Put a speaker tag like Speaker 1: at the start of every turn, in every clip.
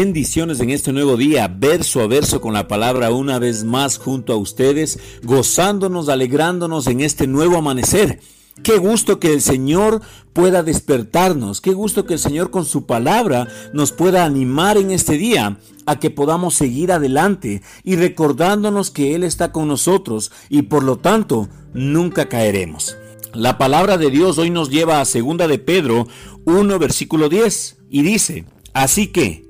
Speaker 1: Bendiciones en este nuevo día, verso a verso con la palabra una vez más junto a ustedes, gozándonos, alegrándonos en este nuevo amanecer. Qué gusto que el Señor pueda despertarnos, qué gusto que el Señor con su palabra nos pueda animar en este día a que podamos seguir adelante y recordándonos que Él está con nosotros y por lo tanto nunca caeremos. La palabra de Dios hoy nos lleva a segunda de Pedro 1 versículo 10 y dice, así que,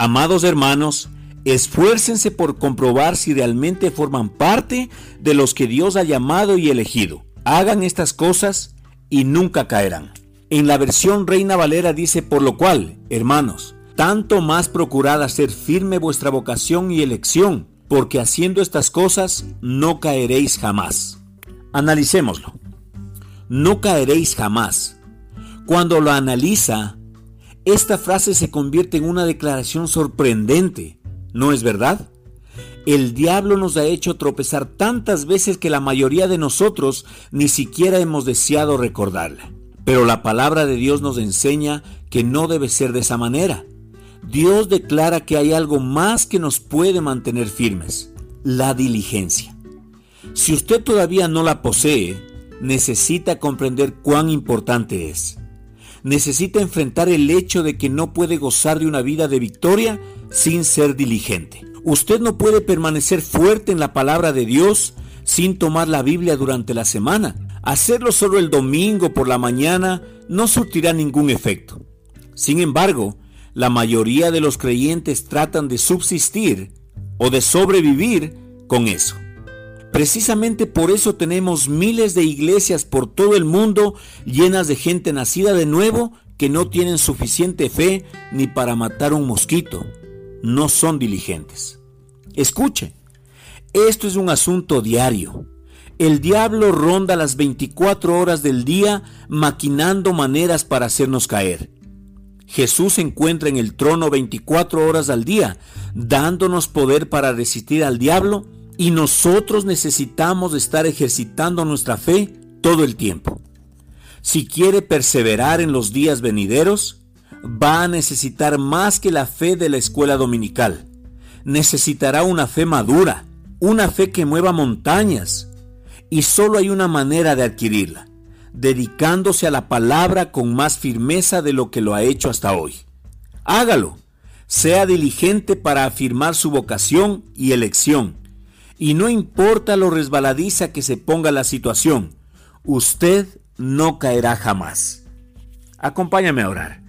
Speaker 1: Amados hermanos, esfuércense por comprobar si realmente forman parte de los que Dios ha llamado y elegido. Hagan estas cosas y nunca caerán. En la versión Reina Valera dice, por lo cual, hermanos, tanto más procurad hacer firme vuestra vocación y elección, porque haciendo estas cosas no caeréis jamás. Analicémoslo. No caeréis jamás. Cuando lo analiza, esta frase se convierte en una declaración sorprendente, ¿no es verdad? El diablo nos ha hecho tropezar tantas veces que la mayoría de nosotros ni siquiera hemos deseado recordarla. Pero la palabra de Dios nos enseña que no debe ser de esa manera. Dios declara que hay algo más que nos puede mantener firmes, la diligencia. Si usted todavía no la posee, necesita comprender cuán importante es necesita enfrentar el hecho de que no puede gozar de una vida de victoria sin ser diligente. Usted no puede permanecer fuerte en la palabra de Dios sin tomar la Biblia durante la semana. Hacerlo solo el domingo por la mañana no surtirá ningún efecto. Sin embargo, la mayoría de los creyentes tratan de subsistir o de sobrevivir con eso. Precisamente por eso tenemos miles de iglesias por todo el mundo llenas de gente nacida de nuevo que no tienen suficiente fe ni para matar un mosquito. No son diligentes. Escuche, esto es un asunto diario. El diablo ronda las 24 horas del día maquinando maneras para hacernos caer. Jesús se encuentra en el trono 24 horas al día, dándonos poder para resistir al diablo y nosotros necesitamos estar ejercitando nuestra fe todo el tiempo. Si quiere perseverar en los días venideros, va a necesitar más que la fe de la escuela dominical. Necesitará una fe madura, una fe que mueva montañas. Y solo hay una manera de adquirirla, dedicándose a la palabra con más firmeza de lo que lo ha hecho hasta hoy. Hágalo. Sea diligente para afirmar su vocación y elección y no importa lo resbaladiza que se ponga la situación, usted no caerá jamás. Acompáñame a orar.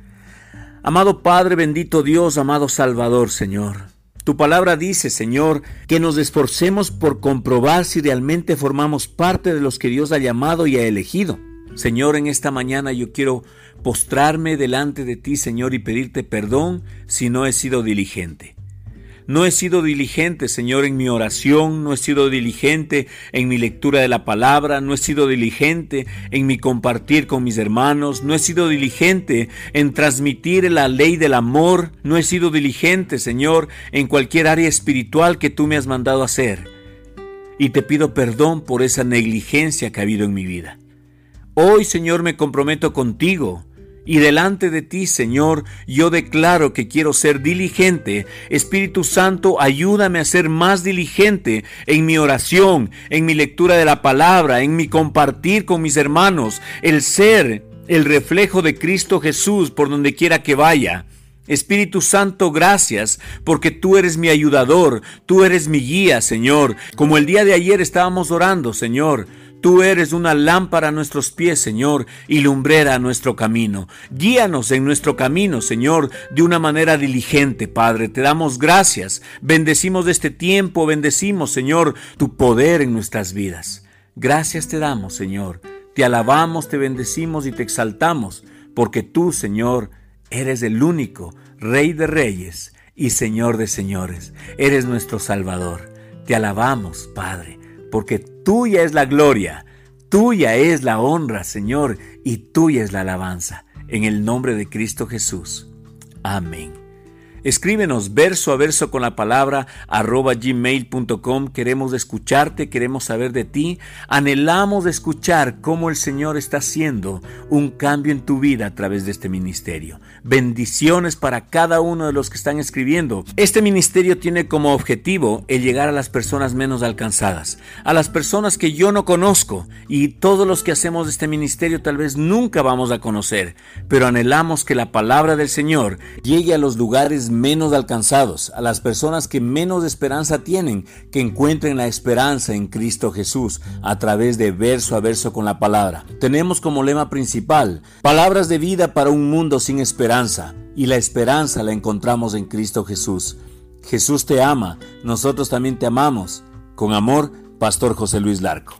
Speaker 1: Amado Padre, bendito Dios, amado Salvador, Señor. Tu palabra dice, Señor, que nos esforcemos por comprobar si realmente formamos parte de los que Dios ha llamado y ha elegido. Señor, en esta mañana yo quiero postrarme delante de ti, Señor, y pedirte perdón si no he sido diligente. No he sido diligente, Señor, en mi oración, no he sido diligente en mi lectura de la palabra, no he sido diligente en mi compartir con mis hermanos, no he sido diligente en transmitir la ley del amor, no he sido diligente, Señor, en cualquier área espiritual que tú me has mandado hacer. Y te pido perdón por esa negligencia que ha habido en mi vida. Hoy, Señor, me comprometo contigo y delante de ti, Señor, yo declaro que quiero ser diligente. Espíritu Santo, ayúdame a ser más diligente en mi oración, en mi lectura de la palabra, en mi compartir con mis hermanos, el ser el reflejo de Cristo Jesús por donde quiera que vaya. Espíritu Santo, gracias, porque tú eres mi ayudador, tú eres mi guía, Señor. Como el día de ayer estábamos orando, Señor. Tú eres una lámpara a nuestros pies, Señor, y lumbrera a nuestro camino. Guíanos en nuestro camino, Señor, de una manera diligente, Padre. Te damos gracias. Bendecimos este tiempo, bendecimos, Señor, tu poder en nuestras vidas. Gracias te damos, Señor. Te alabamos, te bendecimos y te exaltamos, porque tú, Señor, eres el único Rey de Reyes y Señor de Señores. Eres nuestro Salvador. Te alabamos, Padre porque tuya es la gloria, tuya es la honra, Señor, y tuya es la alabanza. En el nombre de Cristo Jesús. Amén. Escríbenos verso a verso con la palabra arroba gmail.com. Queremos escucharte, queremos saber de ti. Anhelamos escuchar cómo el Señor está haciendo un cambio en tu vida a través de este ministerio. Bendiciones para cada uno de los que están escribiendo. Este ministerio tiene como objetivo el llegar a las personas menos alcanzadas, a las personas que yo no conozco y todos los que hacemos este ministerio tal vez nunca vamos a conocer, pero anhelamos que la palabra del Señor llegue a los lugares menos alcanzados, a las personas que menos esperanza tienen, que encuentren la esperanza en Cristo Jesús a través de verso a verso con la palabra. Tenemos como lema principal, palabras de vida para un mundo sin esperanza, y la esperanza la encontramos en Cristo Jesús. Jesús te ama, nosotros también te amamos. Con amor, Pastor José Luis Larco.